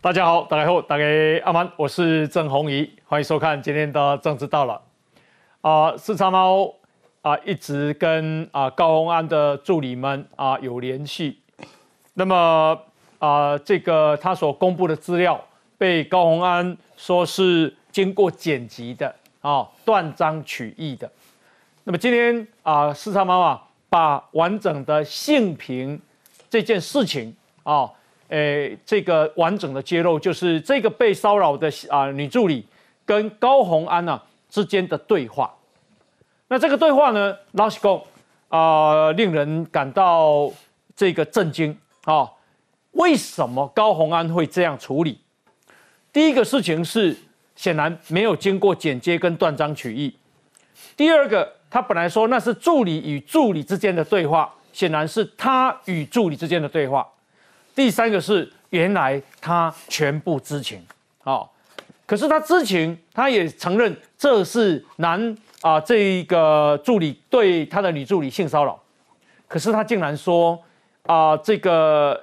大家好，大家好，大家阿曼，我是郑红怡，欢迎收看今天的政治到了。啊，四叉猫啊，一直跟啊高鸿安的助理们啊有联系。那么啊，这个他所公布的资料被高鸿安说是经过剪辑的啊，断章取义的。那么今天啊，四叉猫啊，把完整的性平这件事情啊。诶，这个完整的揭露就是这个被骚扰的啊女助理跟高红安呢之间的对话。那这个对话呢，老实讲啊，令人感到这个震惊啊。为什么高红安会这样处理？第一个事情是显然没有经过剪接跟断章取义。第二个，他本来说那是助理与助理之间的对话，显然是他与助理之间的对话。第三个是，原来他全部知情，好，可是他知情，他也承认这是男啊这一个助理对他的女助理性骚扰，可是他竟然说啊这个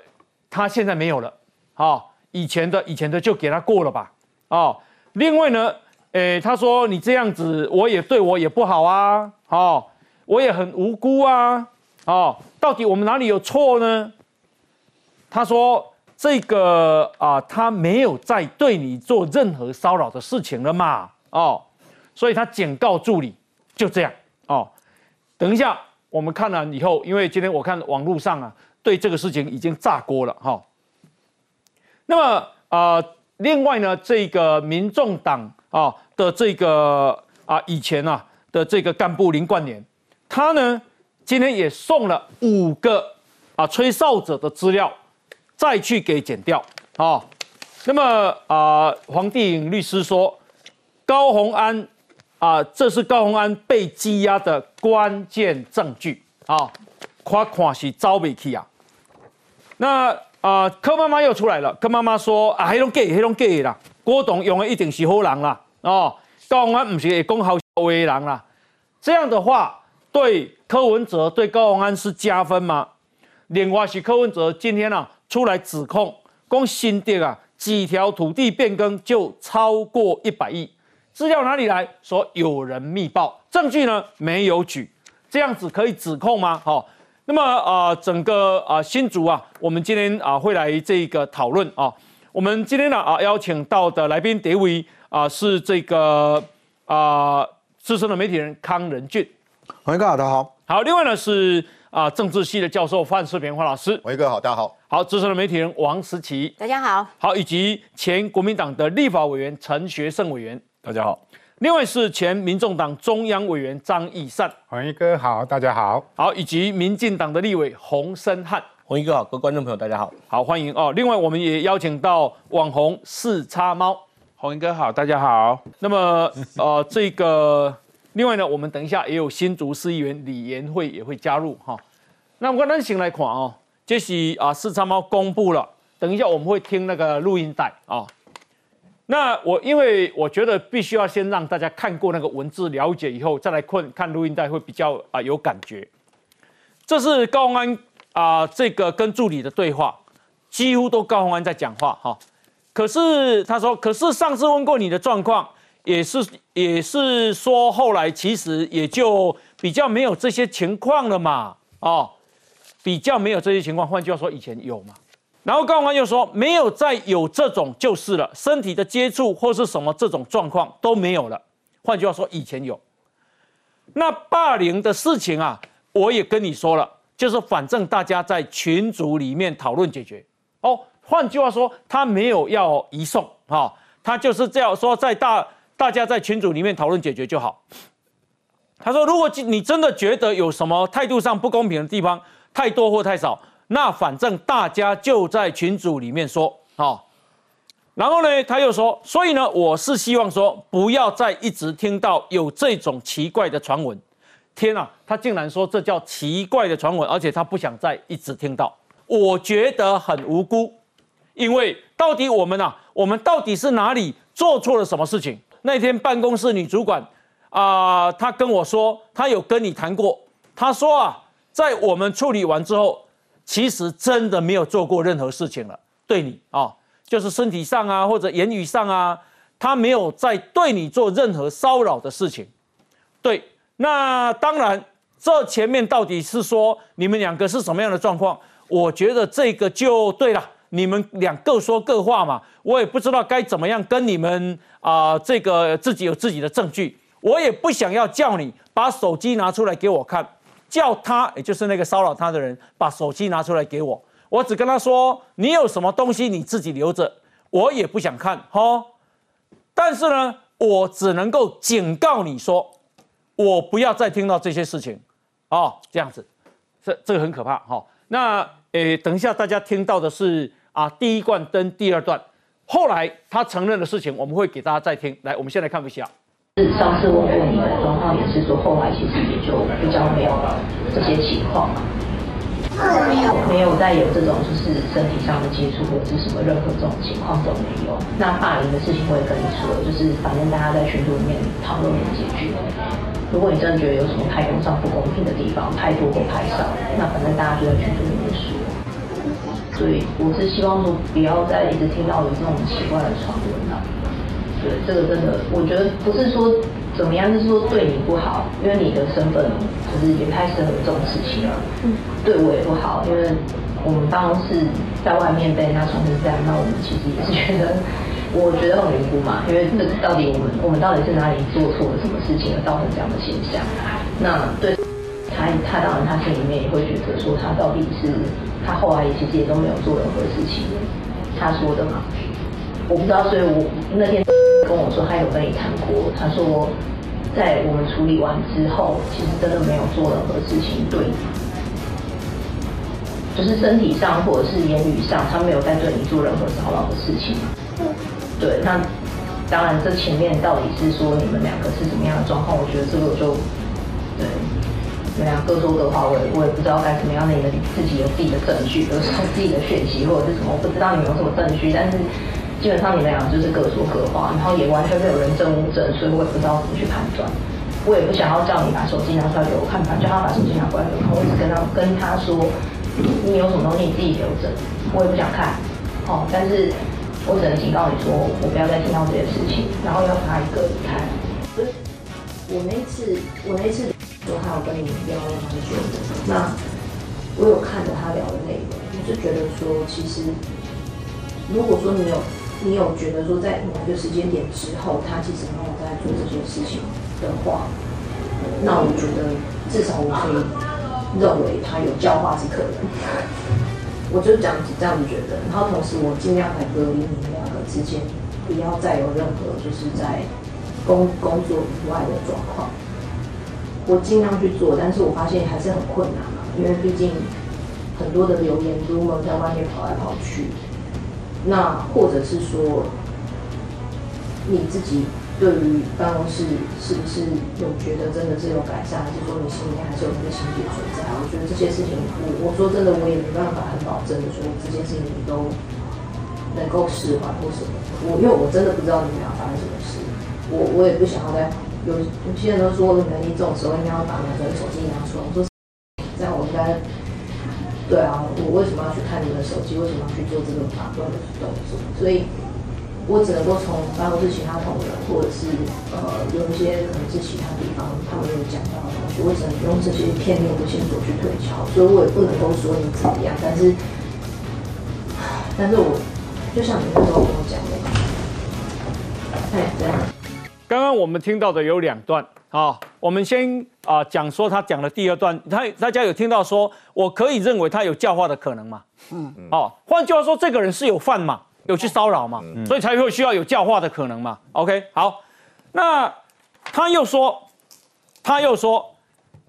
他现在没有了，好，以前的以前的就给他过了吧，哦，另外呢，诶他说你这样子我也对我也不好啊，好，我也很无辜啊，哦，到底我们哪里有错呢？他说：“这个啊，他没有在对你做任何骚扰的事情了嘛？哦，所以他警告助理，就这样哦。等一下，我们看了以后，因为今天我看网络上啊，对这个事情已经炸锅了哈。那么啊，另外呢，这个民众党啊的这个啊以前啊的这个干部林冠年，他呢今天也送了五个啊吹哨者的资料。”再去给剪掉啊！那么啊，黄帝颖律师说，高鸿安啊，这是高鸿安被羁押的关键证据啊！夸夸是招不起啊！那啊，柯妈妈又出来了，柯妈妈说啊，黑龙假，黑龙假啦，郭董用的一定是好人啦哦，高鸿安不是会讲好话的人啦，这样的话对柯文哲对高鸿安是加分吗？另外是柯文哲今天啊。出来指控，光新店啊几条土地变更就超过一百亿，资料哪里来？说有人密报，证据呢没有举，这样子可以指控吗？好，那么啊整个啊新竹啊，我们今天啊会来这个讨论啊，我们今天呢啊邀请到的来宾第一位啊是这个啊资深的媒体人康仁俊，欢迎各位大家好，好，另外呢是。啊，政治系的教授范世平范老师，伟哥好，大家好，好，资深的媒体人王思琪，大家好，好，以及前国民党的立法委员陈学圣委员，大家好，另外是前民众党中央委员张义善，黄一哥好，大家好，好，以及民进党的立委洪森汉，黄一哥好，各位观众朋友大家好，好，欢迎哦，另外我们也邀请到网红四叉猫，黄一哥好，大家好，那么呃这个。另外呢，我们等一下也有新竹市议员李延慧也会加入哈。那我们先来看哦，这是啊四川猫公布了，等一下我们会听那个录音带啊。那我因为我觉得必须要先让大家看过那个文字了解以后，再来看看录音带会比较啊有感觉。这是高安啊这个跟助理的对话，几乎都高安在讲话哈。可是他说，可是上次问过你的状况。也是也是说，后来其实也就比较没有这些情况了嘛，哦，比较没有这些情况。换句话说，以前有嘛。然后高官又说，没有再有这种就是了，身体的接触或是什么这种状况都没有了。换句话说，以前有。那霸凌的事情啊，我也跟你说了，就是反正大家在群组里面讨论解决。哦，换句话说，他没有要移送，哈，他就是这样说，在大。大家在群组里面讨论解决就好。他说：“如果你真的觉得有什么态度上不公平的地方，太多或太少，那反正大家就在群组里面说好。然后呢，他又说：所以呢，我是希望说，不要再一直听到有这种奇怪的传闻。天啊，他竟然说这叫奇怪的传闻，而且他不想再一直听到。我觉得很无辜，因为到底我们啊，我们到底是哪里做错了什么事情？”那天办公室女主管啊，她跟我说，她有跟你谈过。她说啊，在我们处理完之后，其实真的没有做过任何事情了。对你啊，就是身体上啊或者言语上啊，他没有在对你做任何骚扰的事情。对，那当然，这前面到底是说你们两个是什么样的状况？我觉得这个就对了，你们俩各说各话嘛，我也不知道该怎么样跟你们啊，这个自己有自己的证据，我也不想要叫你把手机拿出来给我看，叫他也就是那个骚扰他的人把手机拿出来给我，我只跟他说你有什么东西你自己留着，我也不想看哈，但是呢，我只能够警告你说。我不要再听到这些事情，哦，这样子，这这个很可怕哈。那诶，等一下大家听到的是啊，第一段跟第二段，后来他承认的事情，我们会给大家再听。来，我们先来看一下。是上次我问你的状况也是说，后来其实也就比较没有这些情况。没有，没有再有这种就是身体上的接触或者是什么任何这种情况都没有。那霸凌的事情我也跟你说，就是反正大家在群组里面讨论解决。如果你真的觉得有什么太工上不公平的地方，太多或太少，那反正大家就在群组里面说。所以我是希望说不要再一直听到有这种奇怪的传闻了。对，这个真的，我觉得不是说。怎么样？就是说对你不好，因为你的身份就是也太适合这种事情了。嗯，对我也不好，因为我们办公室在外面被人家传成这样，那我们其实也是觉得，我觉得很无辜嘛。因为这到底我们我们到底是哪里做错了什么事情而造成这样的现象？那对他，他当然他心里面也会觉得说，他到底是他后来也其实也都没有做任何事情，他说的嘛。我不知道，所以我那天 跟我说，他有跟你谈过。他说，在我们处理完之后，其实真的没有做任何事情对，就是身体上或者是言语上，他没有在对你做任何骚扰的事情。对，那当然，这前面到底是说你们两个是什么样的状况？我觉得这个就对，你们俩各说各话，我我也不知道该怎么样。你们自己有自己的证据，比如说自己的讯息或者是什么，我不知道你们有什么证据，但是。基本上你们俩就是各说各话，然后也完全没有人证物证，所以我也不知道怎么去判断。我也不想要叫你把手机拿出来给我看，反正叫他把手机拿过来给我看。我只跟他跟他说，你有什么东西你自己留着，我也不想看。哦，但是我只能警告你说，我不要再听到这些事情，然后要他一个离开。我那次我那次说他有跟你聊了蛮久，那我有看着他聊的内容，我就觉得说，其实如果说你有。你有觉得说在某一个时间点之后，他其实没有在做这些事情的话，那我觉得至少我可以认为他有教化之可能。我就这样子这样子觉得，然后同时我尽量来隔离你们两个之间，不要再有任何就是在工工作以外的状况。我尽量去做，但是我发现还是很困难嘛，因为毕竟很多的留言都在外面跑来跑去。那或者是说，你自己对于办公室是不是有觉得真的是有改善，还是说你心里面还是有那个情结存在？我觉得这些事情，我我说真的，我也没办法很保证的说这件事情你都能够释怀或什么。我因为我真的不知道你们俩发生什么事，我我也不想要在有有些人都说，可能你这种时候应该要把两个人手机拿出来，我说这样我应该。对啊，我为什么要去看你的手机？为什么要去做这个打断的动作？所以，我只能够从办公室其他同仁，或者是呃有一些可能是其他地方他们有讲到的东西，我只能用这些片面的线索去推敲。所以我也不能够说你怎么样，但是，但是我就像你那时候跟我讲的，哎，这样。刚刚我们听到的有两段。啊，我们先啊讲说他讲的第二段，他大家有听到说，我可以认为他有教化的可能嘛？嗯，哦，换句话说，这个人是有犯嘛，有去骚扰嘛，所以才会需要有教化的可能嘛。OK，好，那他又说，他又说，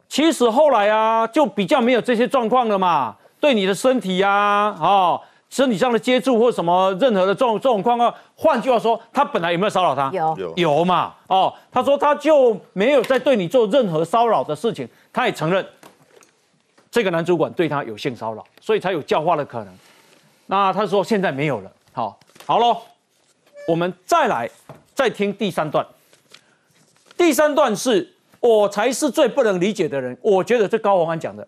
其实后来啊，就比较没有这些状况了嘛，对你的身体呀，哦。身体上的接触或什么任何的这种这种状况，换句话说，他本来有没有骚扰他？有有嘛？哦，他说他就没有在对你做任何骚扰的事情，他也承认这个男主管对他有性骚扰，所以才有教化的可能。那他说现在没有了。好，好喽，我们再来再听第三段。第三段是我才是最不能理解的人，我觉得这高宏安讲的，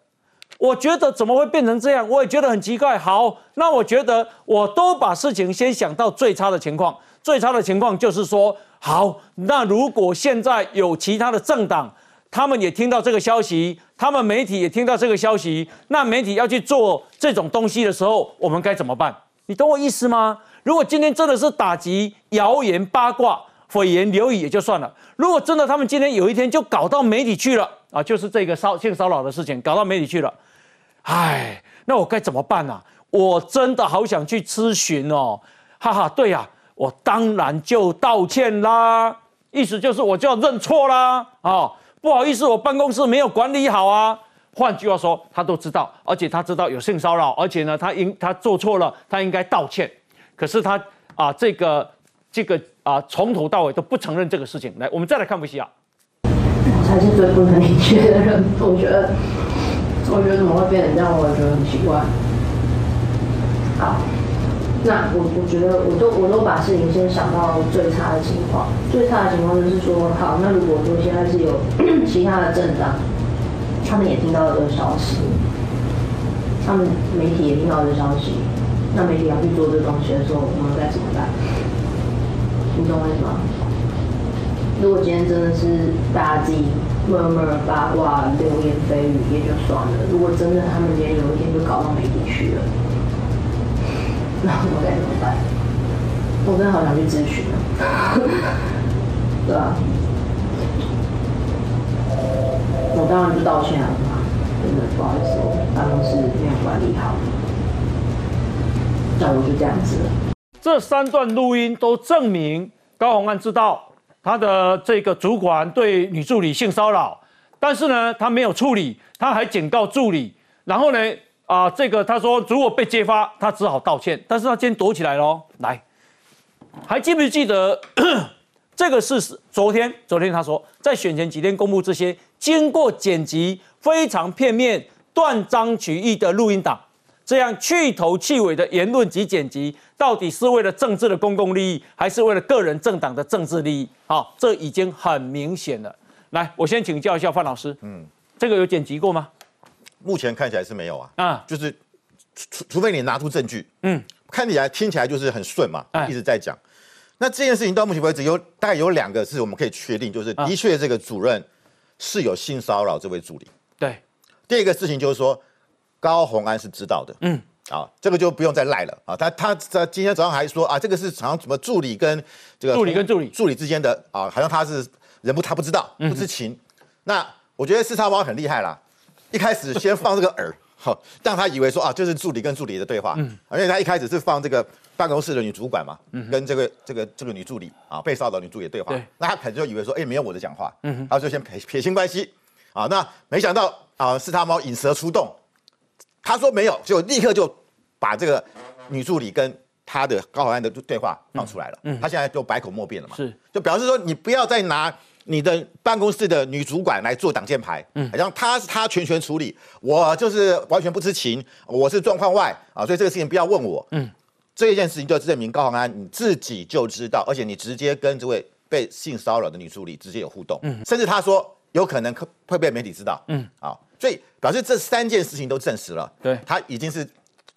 我觉得怎么会变成这样？我也觉得很奇怪。好，那我觉得我都把事情先想到最差的情况。最差的情况就是说，好，那如果现在有其他的政党，他们也听到这个消息，他们媒体也听到这个消息，那媒体要去做这种东西的时候，我们该怎么办？你懂我意思吗？如果今天真的是打击谣言、八卦、蜚言、流语也就算了，如果真的他们今天有一天就搞到媒体去了啊，就是这个骚性骚扰的事情搞到媒体去了。唉，那我该怎么办呢？我真的好想去咨询哦，哈哈，对呀，我当然就道歉啦，意思就是我就要认错啦，啊，不好意思，我办公室没有管理好啊。换句话说，他都知道，而且他知道有性骚扰，而且呢，他应他做错了，他应该道歉。可是他啊，这个这个啊，从头到尾都不承认这个事情。来，我们再来看维西亚。我才是最不能理解的人，我觉得。我觉得怎么会变成这样？我也觉得很奇怪。好，那我我觉得我都我都把事情先想到最差的情况。最差的情况就是说，好，那如果说现在是有 其他的政党，他们也听到了这个消息，他们媒体也听到这个消息，那媒体要去做这东西的时候，我们该怎么办？你懂我意思吗？如果今天真的是大家自己。默默八卦、流言蜚语也就算了。如果真的他们今天有一天就搞到媒体去了，那我该怎么办？我真的好想去咨询啊！对啊，我当然就道歉了嘛，真的不好意思，我办公室没有管理好。那我就这样子。这三段录音都证明高洪安知道。他的这个主管对女助理性骚扰，但是呢，他没有处理，他还警告助理。然后呢，啊，这个他说如果被揭发，他只好道歉。但是他今天躲起来喽。来，还记不记得 这个是昨天？昨天他说在选前几天公布这些经过剪辑、非常片面、断章取义的录音档。这样去头去尾的言论及剪辑，到底是为了政治的公共利益，还是为了个人政党的政治利益？好，这已经很明显了。来，我先请教一下范老师，嗯，这个有剪辑过吗？目前看起来是没有啊，啊，就是除除非你拿出证据，嗯，看起来听起来就是很顺嘛，一直在讲。那这件事情到目前为止有大概有两个是我们可以确定，就是的确这个主任是有性骚扰这位助理。对，第二个事情就是说。高红安是知道的，嗯，啊，这个就不用再赖了。啊。他他在今天早上还说啊，这个是好像什么助理跟这个助理跟助理。助理之间的啊，好像他是人不他不知道不知情。那我觉得四叉猫很厉害啦，一开始先放这个饵，好让他以为说啊，就是助理跟助理的对话，嗯，而且他一开始是放这个办公室的女主管嘛，嗯，跟这个这个这个女助理啊被骚扰女助理的对话，那他可能就以为说，哎，没有我的讲话，嗯，他就先撇撇清关系，啊，那没想到啊，四叉猫引蛇出洞。他说没有，就立刻就把这个女助理跟他的高考案的对话放出来了。嗯，他现在就百口莫辩了嘛。是，就表示说你不要再拿你的办公室的女主管来做挡箭牌。嗯，好像他是他全权处理，我就是完全不知情，我是状况外啊，所以这个事情不要问我。嗯，这一件事情就证明高考安你自己就知道，而且你直接跟这位被性骚扰的女助理直接有互动。嗯，甚至他说有可能会被媒体知道。嗯，啊。所以表示这三件事情都证实了，对他已经是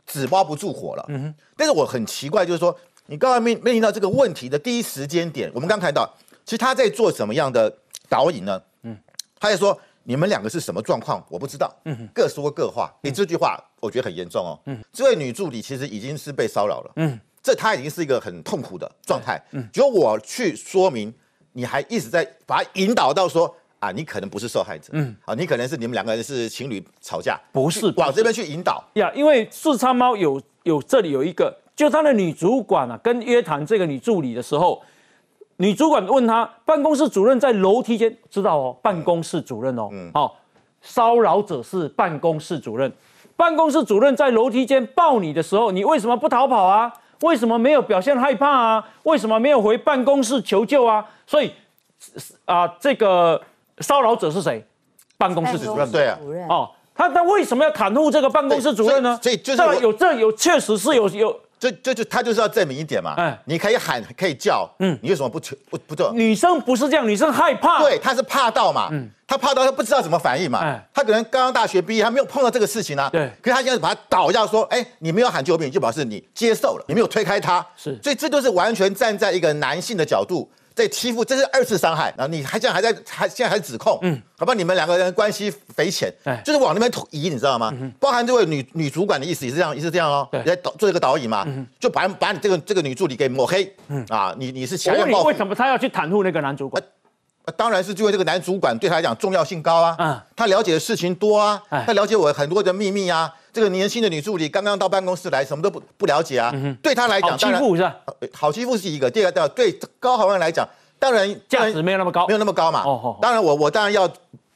纸包不住火了。嗯哼。但是我很奇怪，就是说你刚刚面面临到这个问题的第一时间点，我们刚看到，其实他在做什么样的导引呢？嗯，他在说你们两个是什么状况，我不知道。嗯哼。各说各话，你这句话我觉得很严重哦。嗯。这位女助理其实已经是被骚扰了。嗯。这她已经是一个很痛苦的状态。嗯。只有我去说明，你还一直在把她引导到说。啊，你可能不是受害者，嗯，啊，你可能是你们两个人是情侣吵架，不是往这边去引导呀，因为四叉猫有有这里有一个，就他的女主管啊，跟约谈这个女助理的时候，女主管问他，办公室主任在楼梯间，知道哦，办公室主任哦，嗯，好，骚扰者是办公室主任，办公室主任在楼梯间抱你的时候，你为什么不逃跑啊？为什么没有表现害怕啊？为什么没有回办公室求救啊？所以啊，这个。骚扰者是谁？办公室主任。对啊，哦，他他为什么要袒护这个办公室主任呢？所以就是有这有确实是有有这这就他就是要证明一点嘛，哎。你可以喊可以叫，嗯，你为什么不求不不做？女生不是这样，女生害怕。对，她是怕到嘛，她怕到她不知道怎么反应嘛，嗯哎。他可能刚刚大学毕业，她没有碰到这个事情啊，对。可是他现在把他倒下说，哎，你没有喊救命，就表示你接受了，你没有推开他，是。所以这就是完全站在一个男性的角度。在欺负，这是二次伤害，然后你还这样还在还现在还指控，嗯，好吧，你们两个人关系匪浅，哎就是往那边移，你知道吗？嗯包含这位女女主管的意思也是这样，也是这样哦，对。也在导做一个导引嘛，嗯就把把你这个这个女助理给抹黑，嗯。啊，你你是我问你，强烈报复。为什么他要去袒护那个男主管？呃当然是因为这个男主管对他来讲重要性高啊，嗯他了解的事情多啊，哎他了解我很多的秘密啊。这个年轻的女助理刚刚到办公室来，什么都不不了解啊，对他来讲，当然欺负是吧？呃好欺负是一个，第二个对高豪安来讲，当然价值没有那么高没有那么高嘛。当然我我当然要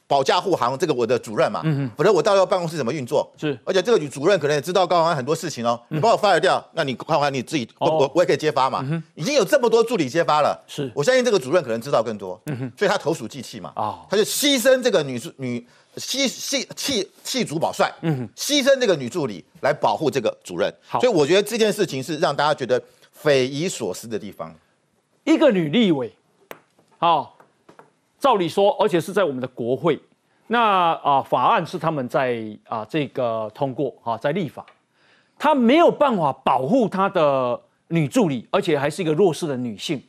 保驾护航，这个我的主任嘛，否则我到时候办公室怎么运作？是。而且这个女主任可能也知道高宏安很多事情哦，你把我 fire 掉，那你高豪安你自己，我哦。我我也可以揭发嘛。已经有这么多助理揭发了，是。我相信这个主任可能知道更多，所以他投鼠忌器嘛，哦。他就牺牲这个女助女牺牺弃弃主保帅，牺牲这个女助理来保护这个主任，好。所以我觉得这件事情是让大家觉得匪夷所思的地方。一个女立委，好、照理说，而且是在我们的国会，那啊、法案是他们在啊、这个通过啊、在立法，他没有办法保护他的女助理，而且还是一个弱势的女性。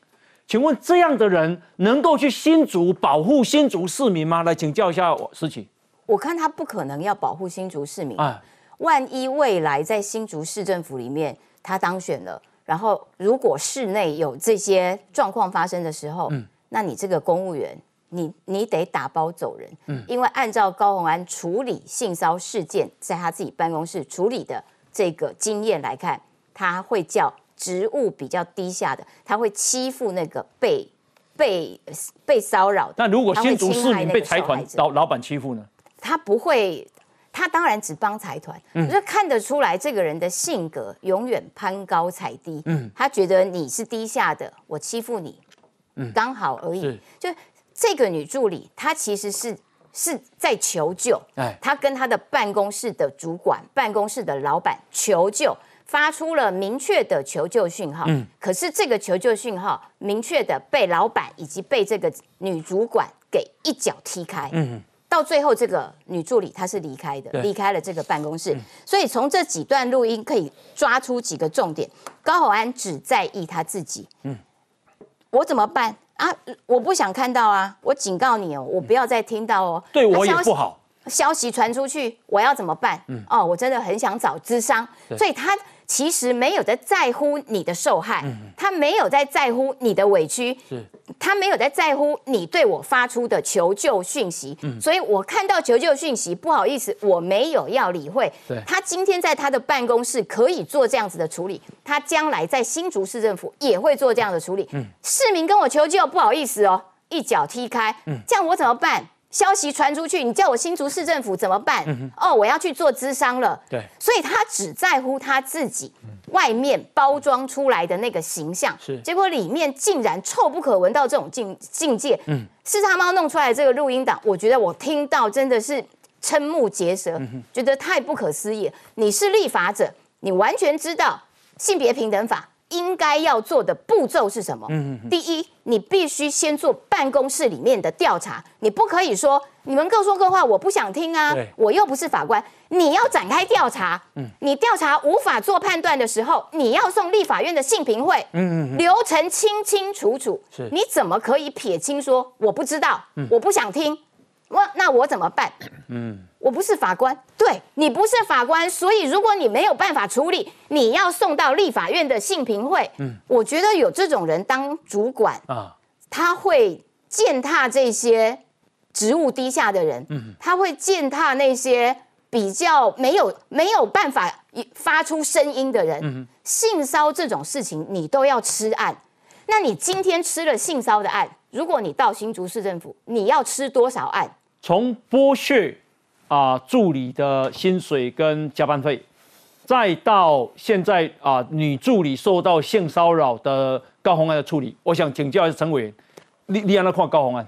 请问这样的人能够去新竹保护新竹市民吗？来请教一下我思琪。我看他不可能要保护新竹市民。哎，万一未来在新竹市政府里面他当选了，然后如果市内有这些状况发生的时候，那你这个公务员，你你得打包走人。嗯因为按照高鸿安处理性骚事件在他自己办公室处理的这个经验来看，他会叫职务比较低下的，他会欺负那个被被被骚扰的。那如果新竹市民被财团老老板欺负呢？他不会，他当然只帮财团，就看得出来这个人的性格永远攀高踩低。嗯，他觉得你是低下的，我欺负你，刚好而已嗯。就这个女助理，她其实是是在求救，哎。她跟她的办公室的主管、办公室的老板求救。发出了明确的求救讯号，嗯。可是这个求救讯号明确的被老板以及被这个女主管给一脚踢开，到最后，这个女助理她是离开的对，离开了这个办公室。所以从这几段录音可以抓出几个重点。高宏安只在意他自己，我怎么办啊？我不想看到啊！我警告你哦，我不要再听到哦。对我也那消息不好。消息传出去，我要怎么办？哦，我真的很想找智商，所以他其实没有在在乎你的受害，他没有在在乎你的委屈，他没有在在乎你对我发出的求救讯息，所以我看到求救讯息，不好意思，我没有要理会。他今天在他的办公室可以做这样子的处理，他将来在新竹市政府也会做这样的处理。市民跟我求救，不好意思哦，一脚踢开，这样我怎么办？消息传出去，你叫我新竹市政府怎么办？哦，我要去做咨商了。对所以他只在乎他自己外面包装出来的那个形象，是结果里面竟然臭不可闻到这种境境界。嗯，四叉猫弄出来的这个录音档，我觉得我听到真的是瞠目结舌，觉得太不可思议了。你是立法者，你完全知道性别平等法。应该要做的步骤是什么？第一，你必须先做办公室里面的调查，你不可以说你们各说各话，我不想听啊，我又不是法官，你要展开调查。你调查无法做判断的时候，你要送立法院的信评会，流程清清楚楚是。你怎么可以撇清说我不知道，我不想听？我那我怎么办？我不是法官，对你不是法官，所以如果你没有办法处理，你要送到立法院的性评会。嗯我觉得有这种人当主管，啊，他会践踏这些职务低下的人，嗯他会践踏那些比较没有没有办法发出声音的人。性骚这种事情，你都要吃案。那你今天吃了性骚的案，如果你到新竹市政府，你要吃多少案？从剥削啊、助理的薪水跟加班费，再到现在啊、女助理受到性骚扰的高洪安的处理，我想请教一下陈委员，你你让他看高洪安，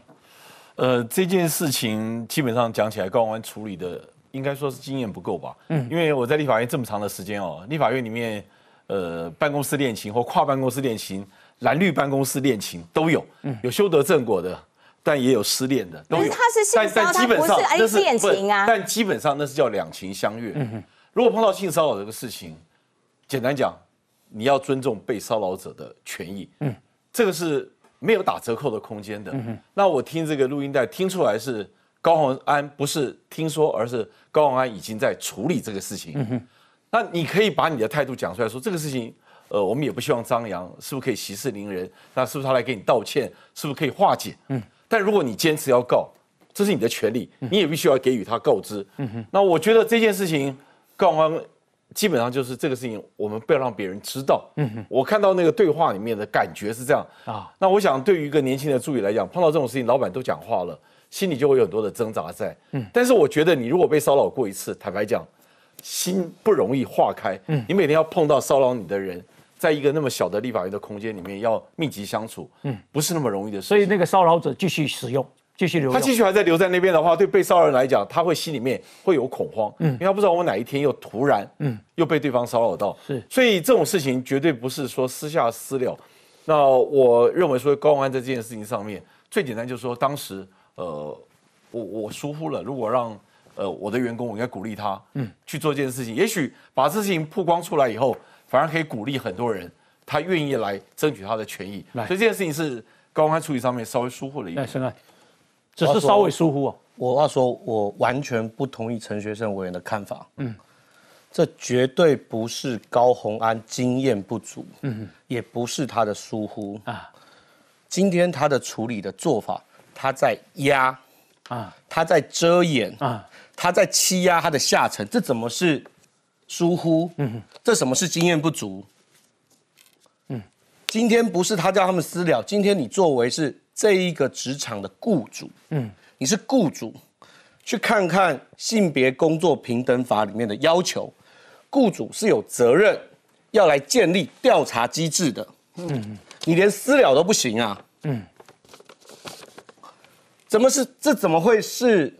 呃，这件事情基本上讲起来，高宏安处理的应该说是经验不够吧。嗯，因为我在立法院这么长的时间哦，立法院里面呃办公室恋情或跨办公室恋情、蓝绿办公室恋情都有，嗯。有修得正果的，但也有失恋的，都是他是性但骚扰但基本上他不是那是恋情啊但基本上那是叫两情相悦。如果碰到性骚扰这个事情，简单讲，你要尊重被骚扰者的权益。嗯，这个是没有打折扣的空间的。那我听这个录音带听出来是高鸿安不是听说，而是高鸿安已经在处理这个事情。那你可以把你的态度讲出来，说这个事情，呃，我们也不希望张扬，是不是可以息事宁人？那是不是他来给你道歉？是不是可以化解？嗯。但如果你坚持要告，这是你的权利，你也必须要给予他告知。嗯哼。那我觉得这件事情，告方基本上就是这个事情，我们不要让别人知道。嗯哼。我看到那个对话里面的感觉是这样啊。那我想，对于一个年轻的助理来讲，碰到这种事情，老板都讲话了，心里就会有很多的挣扎在。嗯。但是我觉得，你如果被骚扰过一次，坦白讲。心不容易化开，嗯，你每天要碰到骚扰你的人，在一个那么小的立法院的空间里面要密集相处，嗯，不是那么容易的事。所以那个骚扰者继续使用，继续留。他继续还在留在那边的话，对被骚扰人来讲，他会心里面会有恐慌，嗯，因为他不知道我哪一天又突然，嗯，又被对方骚扰到，是。所以这种事情绝对不是说私下私了。那我认为说高安在这件事情上面，最简单就是说，当时呃，我我疏忽了，如果让。呃，我的员工，我应该鼓励他，嗯，去做这件事情。也许把这事情曝光出来以后，反而可以鼓励很多人，他愿意来争取他的权益。所以这件事情是高安处理上面稍微疏忽了一点。只是稍微疏忽啊。我要说，我完全不同意陈学圣委员的看法。嗯，这绝对不是高鸿安经验不足，嗯，也不是他的疏忽啊。今天他的处理的做法，他在压啊，他在遮掩啊。他在欺压他的下层，这怎么是疏忽？嗯，这什么是经验不足？嗯，今天不是他叫他们私了，今天你作为是这一个职场的雇主，嗯，你是雇主，去看看性别工作平等法里面的要求，雇主是有责任要来建立调查机制的。嗯，你连私了都不行啊？嗯，怎么是？这怎么会是？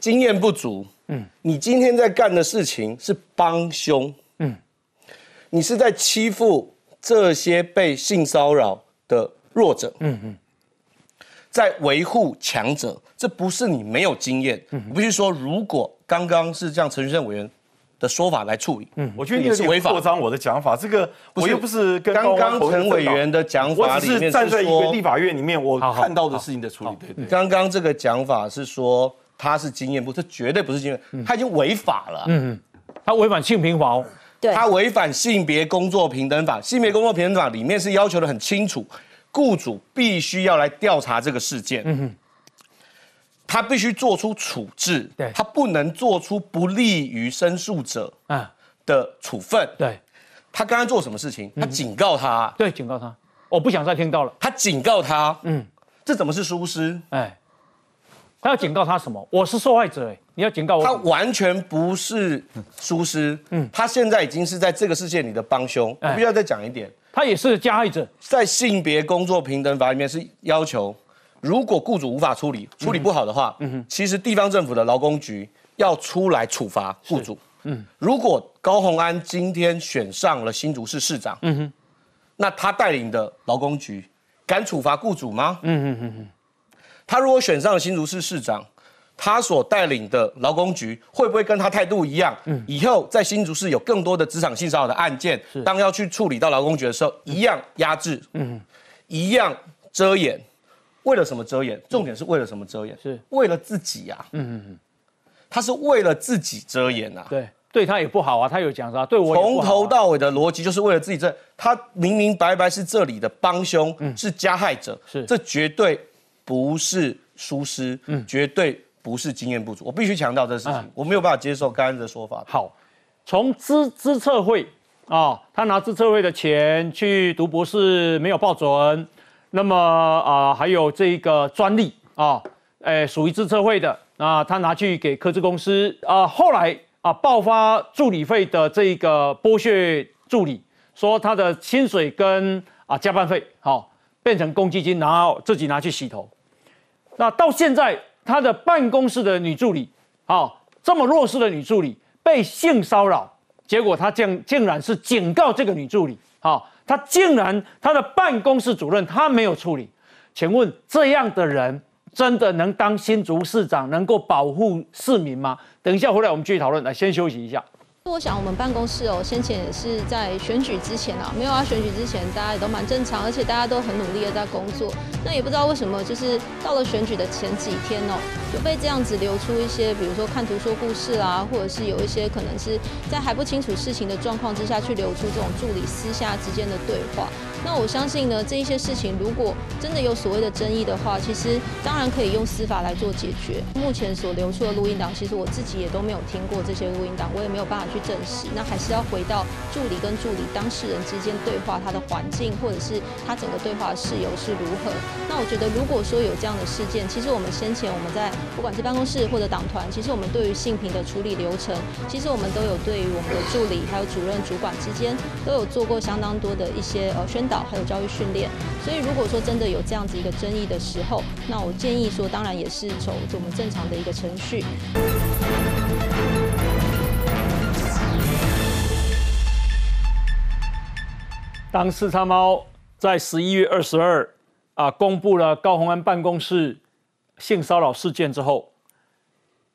经验不足，嗯，你今天在干的事情是帮凶，嗯，你是在欺负这些被性骚扰的弱者，嗯嗯，在维护强者，这不是你没有经验，嗯，我必须说，如果刚刚是这样陈学圣委员的说法来处理，嗯，我觉得你是违法。扩张我的讲法，这个我又不是跟刚刚陈委员的讲法里面站在一个立法院里面我看到的事情的处理，对对，刚刚这个讲法是说。他是经验不，这绝对不是经验，他已经违法了。嗯嗯，他违反性平法哦。对，他违反性别工作平等法。性别工作平等法里面是要求的很清楚，雇主必须要来调查这个事件。嗯哼，他必须做出处置。对，他不能做出不利于申诉者啊的处分。对，他刚刚做什么事情？他警告他。对，警告他，我不想再听到了。他警告他。嗯，这怎么是疏失？哎。他要警告他什么？我是受害者，哎，你要警告我。他完全不是疏失，嗯，他现在已经是在这个世界里的帮凶。我必须要再讲一点，他也是加害者。在性别工作平等法里面是要求，如果雇主无法处理，处理不好的话，嗯哼，其实地方政府的劳工局要出来处罚雇主。嗯，如果高鸿安今天选上了新竹市市长，嗯哼，那他带领的劳工局敢处罚雇主吗？嗯哼哼哼。他如果选上了新竹市市长，他所带领的劳工局会不会跟他态度一样？嗯，以后在新竹市有更多的职场性骚扰的案件，当要去处理到劳工局的时候，一样压制，嗯，一样遮掩。为了什么遮掩？重点是为了什么遮掩？是为了自己呀。嗯嗯嗯，他是为了自己遮掩呐。对，对他也不好啊。他有讲啥，对我从头到尾的逻辑就是为了自己这，他明明白白是这里的帮凶，是加害者，是这绝对。不是疏失，嗯，绝对不是经验不足。我必须强调这事情，我没有办法接受刚刚的说法。好，从资资策会啊，他拿资策会的钱去读博士没有报准，那么啊，还有这个专利啊，诶，属于资策会的啊，他拿去给科技公司啊，后来啊，爆发助理费的这个剥削助理，说他的薪水跟啊加班费好。变成公积金，然后自己拿去洗头。那到现在，他的办公室的女助理，啊，这么弱势的女助理被性骚扰，结果他竟竟然是警告这个女助理，好，他竟然他的办公室主任他没有处理，请问这样的人真的能当新竹市长，能够保护市民吗？等一下回来我们继续讨论，来先休息一下。我想我们办公室哦，先前也是在选举之前啊，没有啊选举之前，大家也都蛮正常，而且大家都很努力的在工作。那也不知道为什么，就是到了选举的前几天哦，就被这样子流出一些，比如说看图说故事啊，或者是有一些可能是在还不清楚事情的状况之下去流出这种助理私下之间的对话。那我相信呢，这一些事情如果真的有所谓的争议的话，其实当然可以用司法来做解决。目前所流出的录音档，其实我自己也都没有听过这些录音档，我也没有办法去证实。那还是要回到助理跟助理当事人之间对话，他的环境或者是他整个对话的事由是如何。那我觉得，如果说有这样的事件，其实我们先前我们在不管是办公室或者党团，其实我们对于性平的处理流程，其实我们都有对于我们的助理还有主任主管之间都有做过相当多的一些呃宣。还有教育训练，所以如果说真的有这样子一个争议的时候，那我建议说，当然也是走我们正常的一个程序。当四叉猫在十一月二十二啊公布了高鸿安办公室性骚扰事件之后，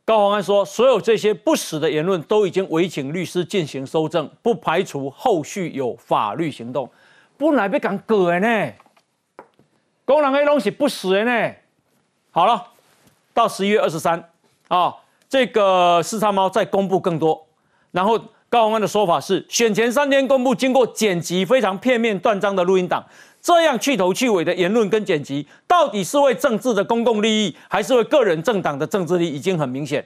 高鸿安说，所有这些不实的言论都已经委请律师进行搜证，不排除后续有法律行动。本来要讲过的呢，工人的东西不实的呢。好了，到十一月二十三啊，这个四叉猫再公布更多。然后高宏安的说法是，选前三天公布经过剪辑非常片面断章的录音档，这样去头去尾的言论跟剪辑，到底是为政治的公共利益，还是为个人政党的政治利益，已经很明显。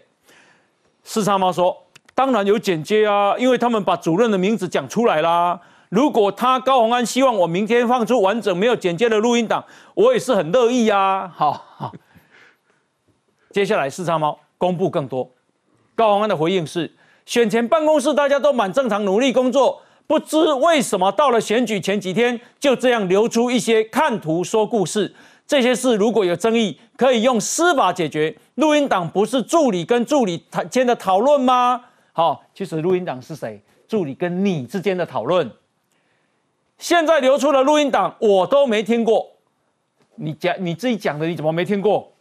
四叉猫说，当然有剪接啊，因为他们把主任的名字讲出来啦。如果他高宏安希望我明天放出完整没有剪接的录音档，我也是很乐意啊。好好，接下来四叉猫公布更多。高宏安的回应是：选前办公室大家都蛮正常努力工作，不知为什么到了选举前几天就这样流出一些看图说故事。这些事如果有争议，可以用司法解决。录音档不是助理跟助理间的讨论吗？好，其实录音档是谁？助理跟你之间的讨论。现在流出的录音档我都没听过，你讲你自己讲的，你怎么没听过？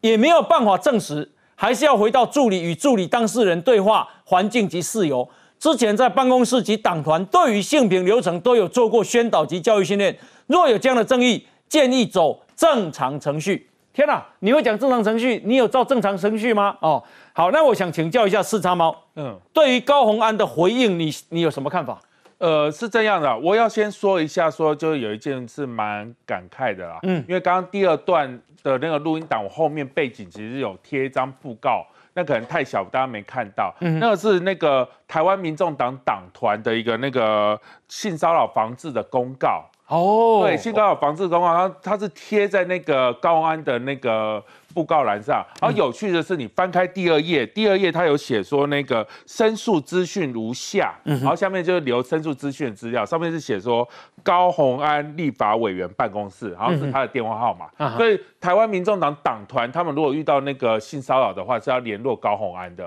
也没有办法证实，还是要回到助理与助理当事人对话环境及事由。之前在办公室及党团对于性平流程都有做过宣导及教育训练。若有这样的争议，建议走正常程序。天哪，你会讲正常程序？你有照正常程序吗？哦，好，那我想请教一下四叉猫，嗯，对于高红安的回应，你你有什么看法？呃，是这样的，我要先说一下，说就有一件事蛮感慨的啦，嗯，因为刚刚第二段的那个录音档，我后面背景其实有贴一张布告，那可能太小，大家没看到，嗯，那个是那个台湾民众党党团的一个那个性骚扰防治的公告。哦，对，性骚扰防治公告，它它是贴在那个高安的那个布告栏上。然后有趣的是，你翻开第二页，第二页它有写说那个申诉资讯如下，然后下面就是留申诉资讯资料，上面是写说高鸿安立法委员办公室，然后是他的电话号码。所以台湾民众党党团他们如果遇到那个性骚扰的话，是要联络高鸿安的。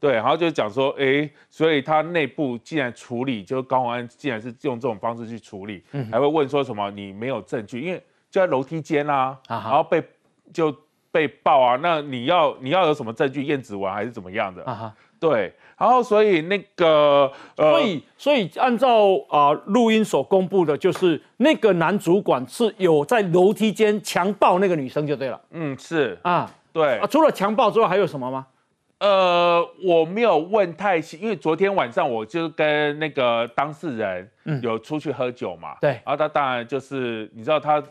对，然后就讲说，哎，所以他内部既然处理，就高宏安既然是用这种方式去处理，还会问说什么你没有证据，因为就在楼梯间啊，然后被就被爆啊，那你要你要有什么证据验指纹还是怎么样的？啊对，然后所以那个，所以所以按照啊录音所公布的，就是那个男主管是有在楼梯间强暴那个女生就对了。嗯，是啊，对啊，除了强暴之外还有什么吗？呃，我没有问太细，因为昨天晚上我就跟那个当事人有出去喝酒嘛，对，然后他当然就是你知道他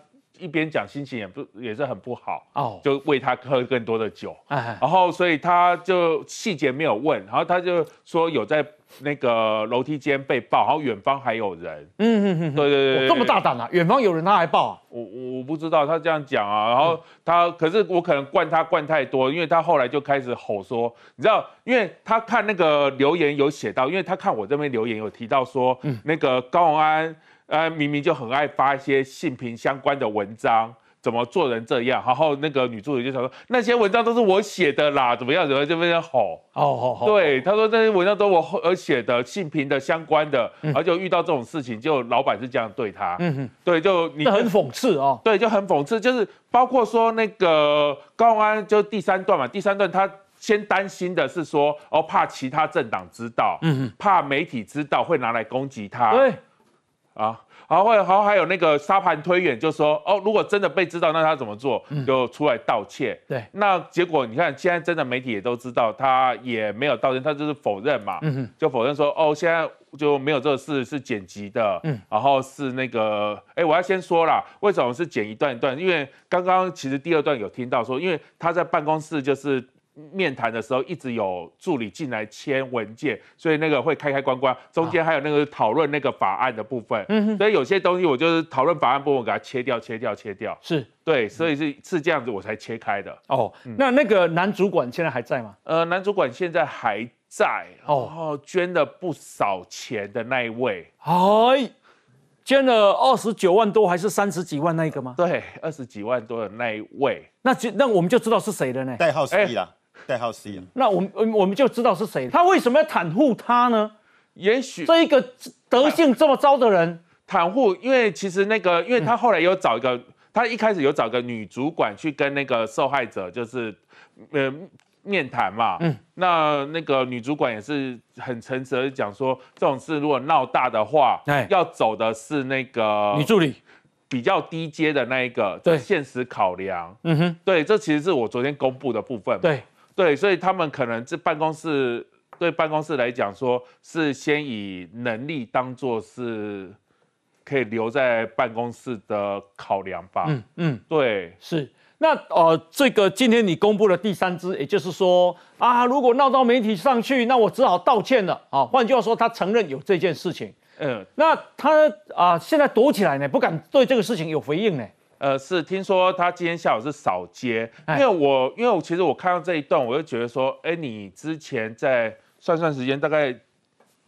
一边讲心情也不也是很不好哦，就喂他喝更多的酒，然后所以他就细节没有问，然后他就说有在。那个楼梯间被爆，然后远方还有人。嗯嗯嗯，对对对，这么大胆啊！远方有人他还爆啊？我我我不知道他这样讲啊。然后他，可是我可能灌他灌太多，因为他后来就开始吼说，你知道，因为他看那个留言有写到，因为他看我这边留言有提到说，那个高永安，呃，明明就很爱发一些性平相关的文章。怎么做人这样？然后那个女助理就想说，那些文章都是我写的啦，怎么样？怎么样？就被人吼。哦，好好。对，他说那些文章都我而写的，性平的相关的，然后就遇到这种事情，就老板是这样对他。嗯哼，对，就你很讽刺哦。对，就很讽刺，就是包括说那个高安，就第三段嘛，第三段他先担心的是说，哦，怕其他政党知道，嗯哼，怕媒体知道会拿来攻击他。对，啊。然后，然后还有那个沙盘推演，就说哦，如果真的被知道，那他怎么做？就出来道歉。对，那结果你看，现在真的媒体也都知道，他也没有道歉，他就是否认嘛，就否认说哦，现在就没有这个事，是剪辑的。嗯，然后是那个，哎，我要先说啦，为什么是剪一段一段？因为刚刚其实第二段有听到说，因为他在办公室就是。面谈的时候一直有助理进来签文件，所以那个会开开关关，中间还有那个讨论那个法案的部分，嗯，所以有些东西我就是讨论法案部分给它切掉、切掉、切掉，是对，所以是是这样子我才切开的。哦，那那个男主管现在还在吗？呃，男主管现在还在，哦，捐了不少钱的那一位，哎，捐了二十九万多还是三十几万那一个吗？对，二十几万多的那一位，那就那我们就知道是谁了呢？代号 C 啦。代号 C 啊，那我们我们就知道是谁。他为什么要袒护他呢？也许这一个德性这么糟的人袒护，因为其实那个，因为他后来有找一个，他一开始有找个女主管去跟那个受害者就是呃面谈嘛。嗯。那那个女主管也是很诚实的讲说，这种事如果闹大的话，哎，要走的是那个女助理比较低阶的那一个，对，现实考量。嗯哼。对，这其实是我昨天公布的部分。对。对，所以他们可能这办公室对办公室来讲，说是先以能力当做是可以留在办公室的考量吧。嗯嗯，对，是。那呃，这个今天你公布了第三支，也就是说啊，如果闹到媒体上去，那我只好道歉了啊。换句话说，他承认有这件事情。嗯，那他啊，现在躲起来呢，不敢对这个事情有回应呢。呃，是听说他今天下午是扫街，因为我因为我其实我看到这一段，我就觉得说，哎，你之前在算算时间，大概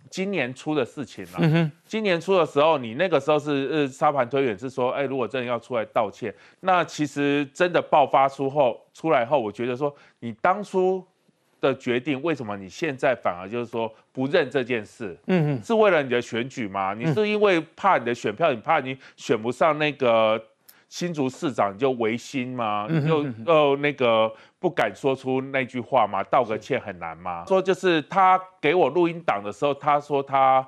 今年初的事情了。嗯哼，今年初的时候，你那个时候是呃沙盘推演是说，哎，如果真的要出来道歉，那其实真的爆发出后出来后，我觉得说你当初的决定，为什么你现在反而就是说不认这件事？嗯哼，是为了你的选举吗？你是因为怕你的选票，你怕你选不上那个？新竹市长就违心吗？又呃那个不敢说出那句话吗？道个歉很难吗？说就是他给我录音档的时候，他说他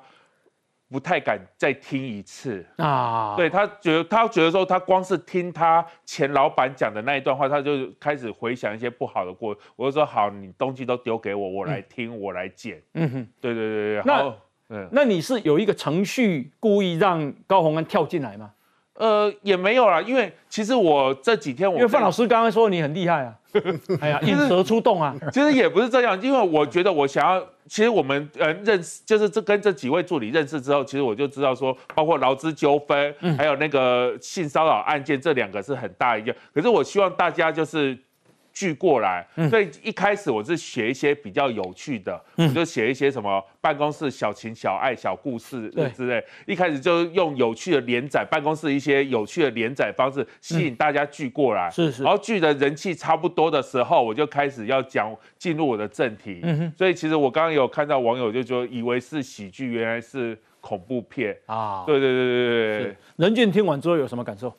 不太敢再听一次啊。对他觉得他觉得说他光是听他前老板讲的那一段话，他就开始回想一些不好的过。我就说好，你东西都丢给我，我来听，我来剪。嗯哼，对对对对。那嗯，那你是有一个程序故意让高鸿安跳进来吗？呃，也没有啦，因为其实我这几天，我因为范老师刚刚说你很厉害啊，哎呀，引蛇出洞啊，其实也不是这样，因为我觉得我想要，其实我们呃认识，就是这跟这几位助理认识之后，其实我就知道说，包括劳资纠纷，还有那个性骚扰案件，这两个是很大一件，可是我希望大家就是。聚过来，所以一开始我是写一些比较有趣的，我就写一些什么办公室小情小爱小故事之类。一开始就用有趣的连载，办公室一些有趣的连载方式吸引大家聚过来。是是。然后聚的人气差不多的时候，我就开始要讲进入我的正题。嗯哼。所以其实我刚刚有看到网友就说，以为是喜剧，原来是恐怖片啊。对对对对对。任俊听完之后有什么感受？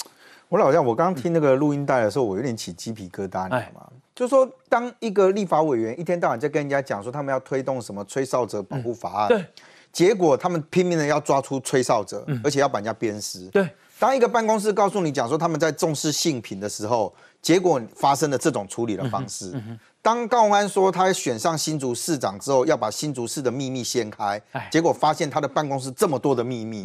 我老像我刚刚听那个录音带的时候，我有点起鸡皮疙瘩，你知道吗？就是说，当一个立法委员一天到晚在跟人家讲说他们要推动什么吹哨者保护法案，对，结果他们拼命的要抓出吹哨者，而且要把人家鞭尸。对，当一个办公室告诉你讲说他们在重视性品的时候，结果发生了这种处理的方式。当高鸿安说他选上新竹市长之后要把新竹市的秘密掀开，结果发现他的办公室这么多的秘密。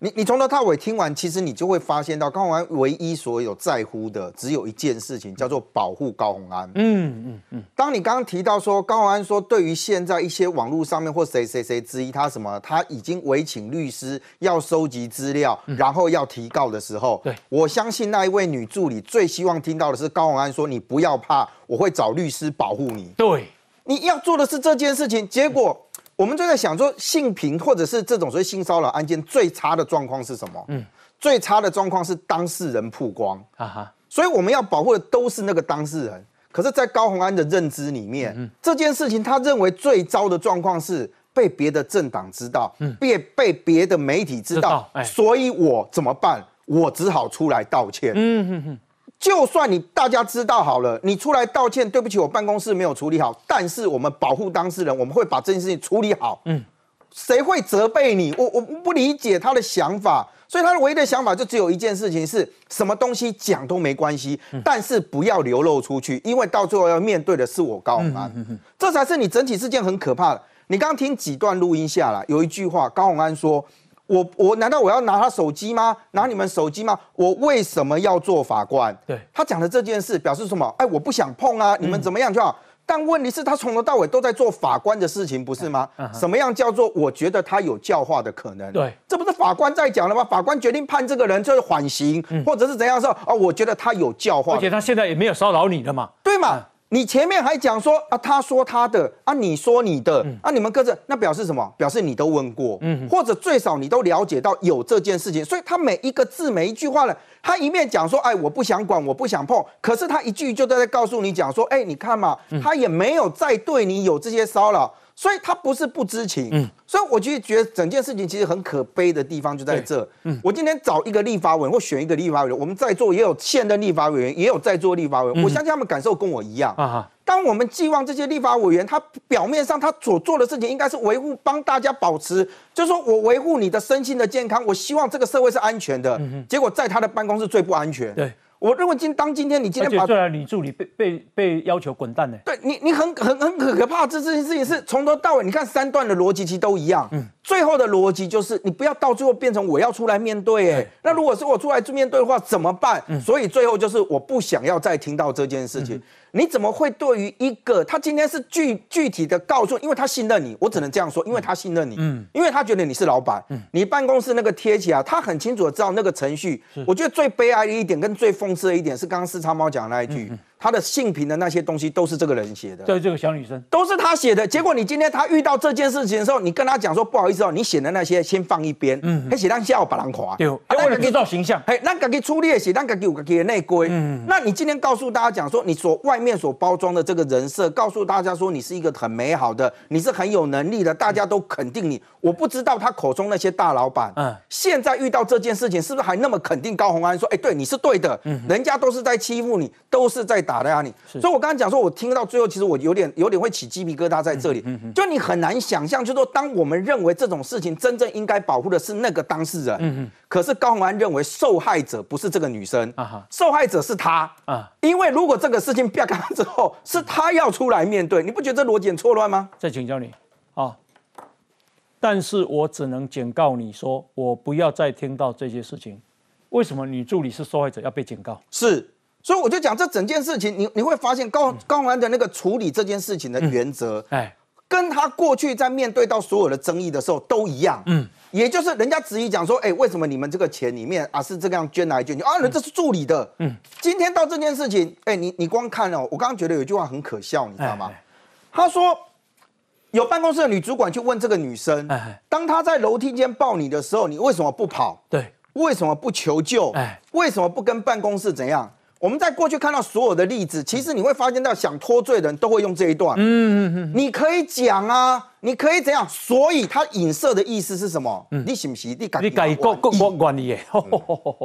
你你从头到尾听完，其实你就会发现到高鸿安唯一所有在乎的只有一件事情，叫做保护高鸿安。嗯嗯嗯。当你刚刚提到说高鸿安说，对于现在一些网络上面或谁谁谁质疑他什么，他已经委请律师要收集资料，然后要提告的时候，对我相信那一位女助理最希望听到的是高鸿安说：“你不要怕，我会找律师保护你。”对，你要做的是这件事情，结果。我们就在想说，性平或者是这种所谓性骚扰案件最差的状况是什么？嗯，最差的状况是当事人曝光啊哈，所以我们要保护的都是那个当事人。可是，在高宏安的认知里面，这件事情他认为最糟的状况是被别的政党知道，被被别的媒体知道，所以我怎么办？我只好出来道歉。嗯哼哼。就算你大家知道好了，你出来道歉，对不起，我办公室没有处理好，但是我们保护当事人，我们会把这件事情处理好。嗯，谁会责备你？我我不理解他的想法，所以他的唯一的想法就只有一件事情：是什么东西讲都没关系，但是不要流露出去，因为到最后要面对的是我高宏安，这才是你整体事件很可怕的。你刚刚听几段录音下来，有一句话，高宏安说。我我难道我要拿他手机吗？拿你们手机吗？我为什么要做法官？对他讲的这件事表示什么？哎，我不想碰啊，你们怎么样就好。但问题是，他从头到尾都在做法官的事情，不是吗？什么样叫做我觉得他有教化的可能？对，这不是法官在讲了吗？法官决定判这个人就是缓刑，或者是怎样说？哦，我觉得他有教化，而且他现在也没有骚扰你的嘛，对嘛？你前面还讲说啊，他说他的啊，你说你的啊，你们各自那表示什么？表示你都问过，嗯，或者最少你都了解到有这件事情，所以他每一个字每一句话呢，他一面讲说，哎，我不想管，我不想碰，可是他一句就在告诉你讲说，哎，你看嘛，他也没有再对你有这些骚扰。所以他不是不知情，嗯，所以我就觉得整件事情其实很可悲的地方就在这。嗯，我今天找一个立法委员或选一个立法委员，我们在座也有现任立法委员，也有在座立法委员，我相信他们感受跟我一样。啊当我们寄望这些立法委员，他表面上他所做的事情应该是维护帮大家保持，就是说我维护你的身心的健康，我希望这个社会是安全的。结果在他的办公室最不安全。对。我认为今当今天你今天把对女助理被被被要求滚蛋呢？对你你很很很可可怕，这这件事情是从头到尾，你看三段的逻辑其实都一样。嗯，最后的逻辑就是你不要到最后变成我要出来面对，哎，那如果是我出来面对的话怎么办？所以最后就是我不想要再听到这件事情。你怎么会对于一个他今天是具具体的告诉，因为他信任你，我只能这样说，因为他信任你，嗯，因为他觉得你是老板，嗯，你办公室那个贴起来，他很清楚的知道那个程序。我觉得最悲哀的一点跟最讽刺的一点是刚刚四叉猫讲的那一句。他的性评的那些东西都是这个人写的，对这个小女生。都是他写的。结果你今天他遇到这件事情的时候，你跟他讲说不好意思哦，你写的那些先放一边，嗯，写让下午把人垮，对，为了制造形象，嘿，那个给出列写，那自己有自己的内规，嗯，那你今天告诉大家讲说，你所外面所包装的这个人设，告诉大家说你是一个很美好的，你是很有能力的，大家都肯定你。我不知道他口中那些大老板，嗯，现在遇到这件事情，是不是还那么肯定高红安说，哎，对，你是对的，嗯，人家都是在欺负你，都是在打的压你，所以。我刚刚讲说，我听到最后，其实我有点有点会起鸡皮疙瘩在这里。嗯就你很难想象，就说当我们认为这种事情真正应该保护的是那个当事人，嗯可是高宏安认为受害者不是这个女生，啊受害者是他啊。因为如果这个事情变开之后，是他要出来面对，你不觉得这逻辑很错乱吗？再请教你啊，但是我只能警告你说，我不要再听到这些事情。为什么女助理是受害者要被警告？是。所以我就讲这整件事情，你你会发现高高安的那个处理这件事情的原则，哎，跟他过去在面对到所有的争议的时候都一样，嗯，也就是人家质疑讲说，哎，为什么你们这个钱里面啊是这样捐来捐去啊？这是助理的，嗯，今天到这件事情，哎，你你光看哦，我刚刚觉得有一句话很可笑，你知道吗？他说有办公室的女主管去问这个女生，当她在楼梯间抱你的时候，你为什么不跑？对，为什么不求救？哎，为什么不跟办公室怎样？我们在过去看到所有的例子，其实你会发现到想脱罪的人都会用这一段。嗯嗯嗯，你可以讲啊。你可以怎样？所以他影射的意思是什么？你信不信？你改你改过过过管理耶？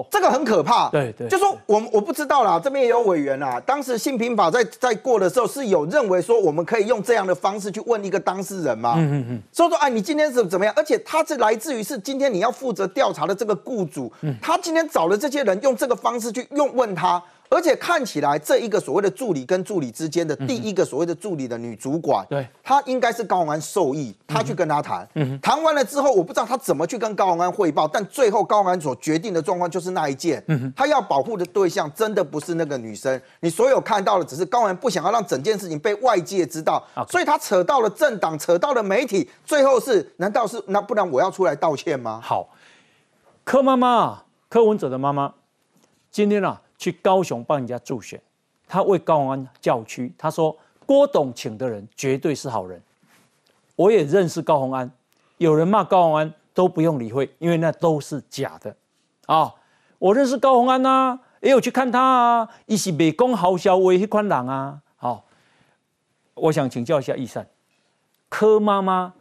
这个很可怕。对对，就说我我不知道啦，这边也有委员啦。当时性平法在在过的时候，是有认为说我们可以用这样的方式去问一个当事人吗？嗯嗯嗯。所以说，哎，你今天是怎么样？而且他是来自于是今天你要负责调查的这个雇主，他今天找了这些人用这个方式去用问他。而且看起来，这一个所谓的助理跟助理之间的第一个所谓的助理的女主管，对，她应该是高宏安受益，他去跟他谈，谈完了之后，我不知道他怎么去跟高宏安汇报，但最后高宏安所决定的状况就是那一件，他要保护的对象真的不是那个女生，你所有看到的只是高宏安不想要让整件事情被外界知道，所以他扯到了政党，扯到了媒体，最后是难道是那不然我要出来道歉吗？好，柯妈妈，柯文哲的妈妈，今天啊。去高雄帮人家助选，他为高安叫屈。他说郭董请的人绝对是好人。我也认识高鸿安，有人骂高鸿安都不用理会，因为那都是假的啊。我认识高鸿安呐，也有去看他啊，伊是美工豪销为一款人啊。好，我想请教一下易善，柯妈妈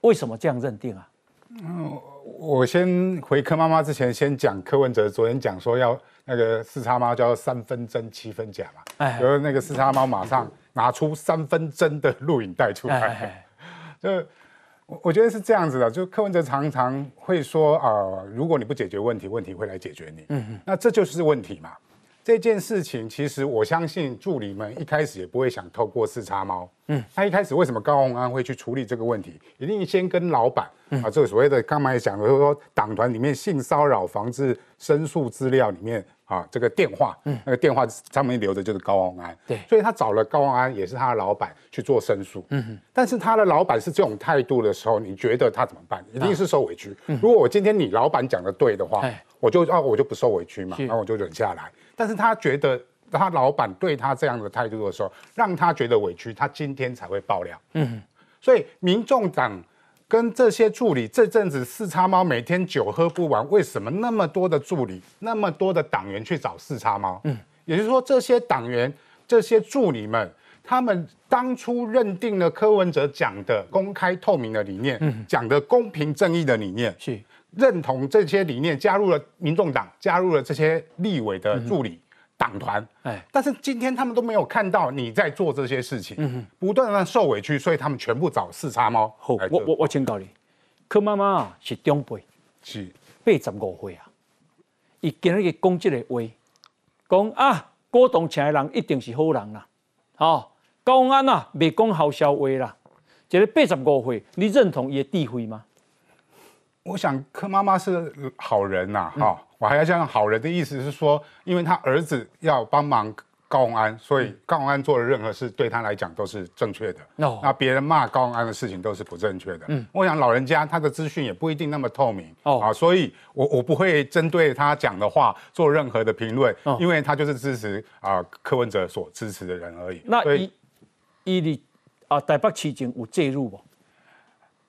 为什么这样认定啊？嗯，我先回柯妈妈之前，先讲柯文哲昨天讲说要那个四叉猫叫三分真七分假嘛，哎，然后那个四叉猫马上拿出三分真的录影带出来，就我我觉得是这样子的，就柯文哲常常会说啊，如果你不解决问题，问题会来解决你，嗯那这就是问题嘛。这件事情其实我相信助理们一开始也不会想透过四叉猫，嗯，他一开始为什么高鸿安会去处理这个问题？一定先跟老板啊，这个所谓的刚才讲的，就是说党团里面性骚扰防治申诉资料里面啊，这个电话，嗯，那个电话上面留的就是高鸿安，对，所以他找了高鸿安，也是他的老板去做申诉，嗯，但是他的老板是这种态度的时候，你觉得他怎么办？一定是受委屈。如果我今天你老板讲的对的话，我就啊我就不受委屈嘛，那我就忍下来。但是他觉得他老板对他这样的态度的时候，让他觉得委屈，他今天才会爆料。嗯，所以民众党跟这些助理这阵子四叉猫每天酒喝不完，为什么那么多的助理、那么多的党员去找四叉猫？嗯，也就是说这些党员、这些助理们，他们当初认定了柯文哲讲的公开透明的理念，讲的公平正义的理念是。认同这些理念，加入了民众党，加入了这些立委的助理党团。哎，但是今天他们都没有看到你在做这些事情，不断的受委屈，所以他们全部找四叉猫。好，我我我警告你，柯妈妈是长辈，是八十五岁啊，伊今日讲这个话，讲啊，郭董请的人一定是好人啦。好，高安啊，未讲好笑话啦。一个八十五岁，你认同伊的地位吗？我想柯妈妈是好人呐，哈，我还要加上好人的意思是说，因为他儿子要帮忙高鸿安，所以高鸿安做的任何事对他来讲都是正确的。那别人骂高鸿安的事情都是不正确的。嗯，我想老人家他的资讯也不一定那么透明。哦，啊，所以我我不会针对他讲的话做任何的评论，因为他就是支持啊柯文哲所支持的人而已。那伊伊的啊台北市政有介入不？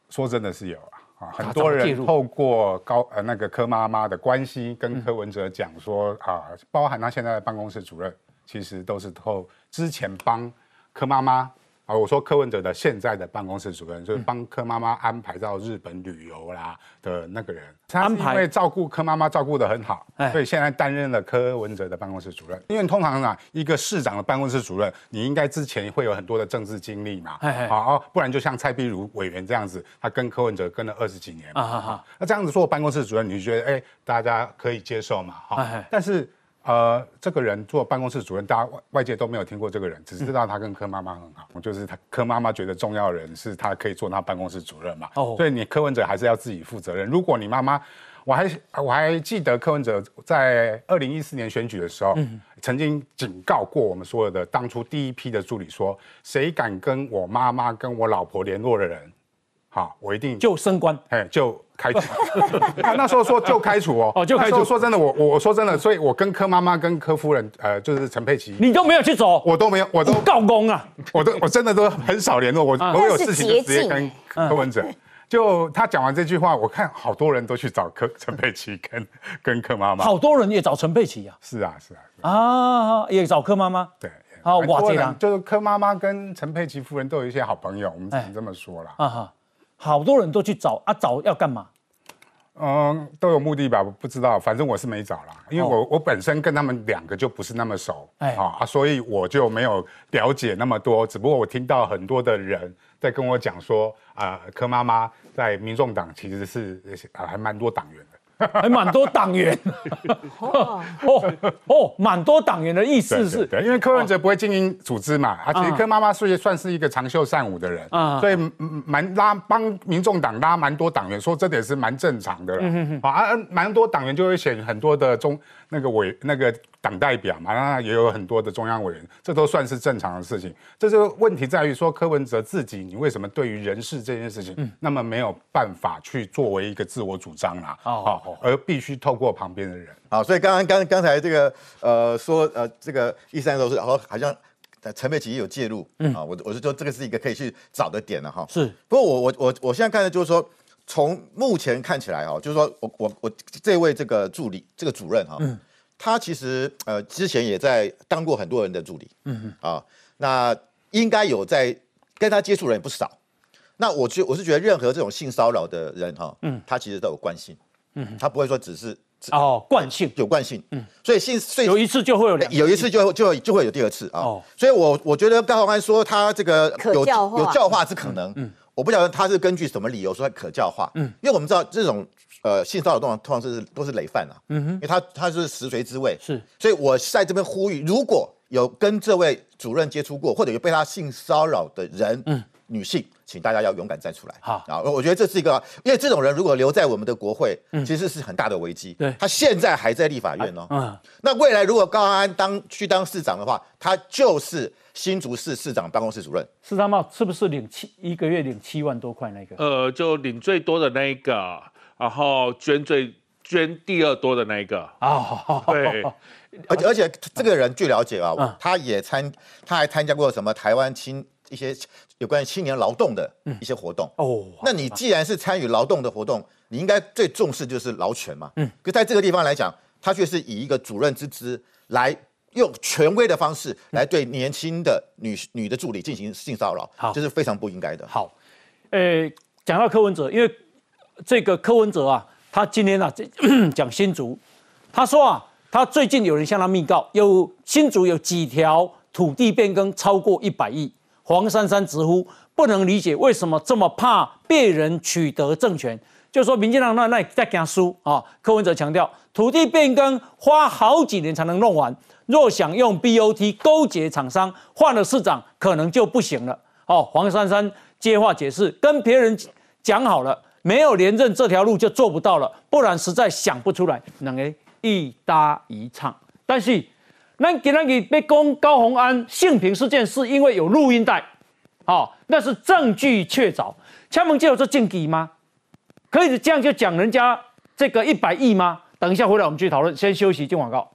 说真的是有。啊，很多人透过高呃那个柯妈妈的关系跟柯文哲讲说啊，包含他现在的办公室主任，其实都是透之前帮柯妈妈。啊，我说柯文哲的现在的办公室主任就是帮柯妈妈安排到日本旅游啦的那个人，他是因为照顾柯妈妈照顾的很好，所以现在担任了柯文哲的办公室主任。因为通常啊，一个市长的办公室主任，你应该之前会有很多的政治经历嘛，好，不然就像蔡碧如委员这样子，他跟柯文哲跟了二十几年嘛，那这样子做办公室主任，你就觉得哎，大家可以接受嘛，哈，但是。呃，这个人做办公室主任，大家外外界都没有听过这个人，只知道他跟柯妈妈很好。就是他柯妈妈觉得重要的人是他可以做他办公室主任嘛。哦，所以你柯文哲还是要自己负责任。如果你妈妈，我还我还记得柯文哲在二零一四年选举的时候，曾经警告过我们所有的当初第一批的助理说，谁敢跟我妈妈跟我老婆联络的人，好，我一定就升官，哎，就。开除，那时候说就开除哦，哦就开除。说真的，我我我说真的，所以我跟柯妈妈跟柯夫人，呃，就是陈佩琪，你都没有去走，我都没有，我都告公啊，我都我真的都很少联络，我我有事情就直接跟柯文哲。就他讲完这句话，我看好多人都去找柯 陈佩琪跟跟柯妈妈，好多人也找陈佩琪呀，是啊是啊，啊。也找柯妈妈，对，好哇这样，就是柯妈妈跟陈佩琪夫人都有一些好朋友，我们只能这么说了，啊哈。好多人都去找啊，找要干嘛？嗯，都有目的吧？不知道，反正我是没找了，因为我我本身跟他们两个就不是那么熟，哎啊，所以我就没有了解那么多。只不过我听到很多的人在跟我讲说，啊，柯妈妈在民众党其实是啊，还蛮多党员的。还蛮多党员，哦。哦，蛮多党员的意思是，对，因为柯文哲不会经营组织嘛，而且柯妈妈是算是一个长袖善舞的人，啊，所以蛮拉帮民众党拉蛮多党员，说这点是蛮正常的，嗯啊，蛮多党员就会选很多的中那个委那个。党代表嘛，那也有很多的中央委员，这都算是正常的事情。这是问题在于说柯文哲自己，你为什么对于人事这件事情，那么没有办法去作为一个自我主张啊？哦，而必须透过旁边的人。好，所以刚刚刚刚才这个呃说呃这个一三都是，然后好像陈佩琪也有介入嗯啊，我我是说这个是一个可以去找的点了哈。是，不过我我我我现在看的就是说，从目前看起来哈，就是说我我我这位这个助理这个主任哈。他其实呃之前也在当过很多人的助理，嗯啊，那应该有在跟他接触人也不少。那我觉我是觉得任何这种性骚扰的人哈，嗯，他其实都有惯性，嗯，他不会说只是哦惯性。有惯性，嗯，所以性所以有一次就会有两有一次就就就会有第二次啊，哦，所以我我觉得高宏安说他这个有有教化之可能，嗯，我不晓得他是根据什么理由说可教化，嗯，因为我们知道这种呃性骚扰动通常是都是累犯啊，嗯哼，因为他他是食髓知味，是，所以我在这边呼吁，如果有跟这位主任接触过或者有被他性骚扰的人，嗯。女性，请大家要勇敢站出来。好啊，我觉得这是一个，因为这种人如果留在我们的国会，其实是很大的危机。对，他现在还在立法院哦。嗯，那未来如果高安当去当市长的话，他就是新竹市市长办公室主任。市长帽是不是领七一个月领七万多块那个？呃，就领最多的那一个，然后捐最捐第二多的那一个。啊，对，而且而且这个人据了解啊，他也参，他还参加过什么台湾青。一些有关于青年劳动的一些活动哦，那你既然是参与劳动的活动，你应该最重视就是劳权嘛。嗯，可在这个地方来讲，他却是以一个主任之姿来用权威的方式来对年轻的女女的助理进行性骚扰，好，这是非常不应该的。好，呃，讲到柯文哲，因为这个柯文哲啊，他今天啊 讲新竹，他说啊，他最近有人向他密告，有新竹有几条土地变更超过一百亿。黄珊珊直呼不能理解为什么这么怕别人取得政权，就说民进党那那在给他输啊。柯文哲强调，土地变更花好几年才能弄完，若想用 BOT 勾结厂商，换了市长可能就不行了。哦，黄珊珊接话解释，跟别人讲好了，没有连任这条路就做不到了，不然实在想不出来，两个一搭一唱，但是。那给那个被攻高洪安性平事件，是因为有录音带，好，那是证据确凿。敲门就有这禁忌吗？可以这样就讲人家这个一百亿吗？等一下回来我们继续讨论，先休息进广告。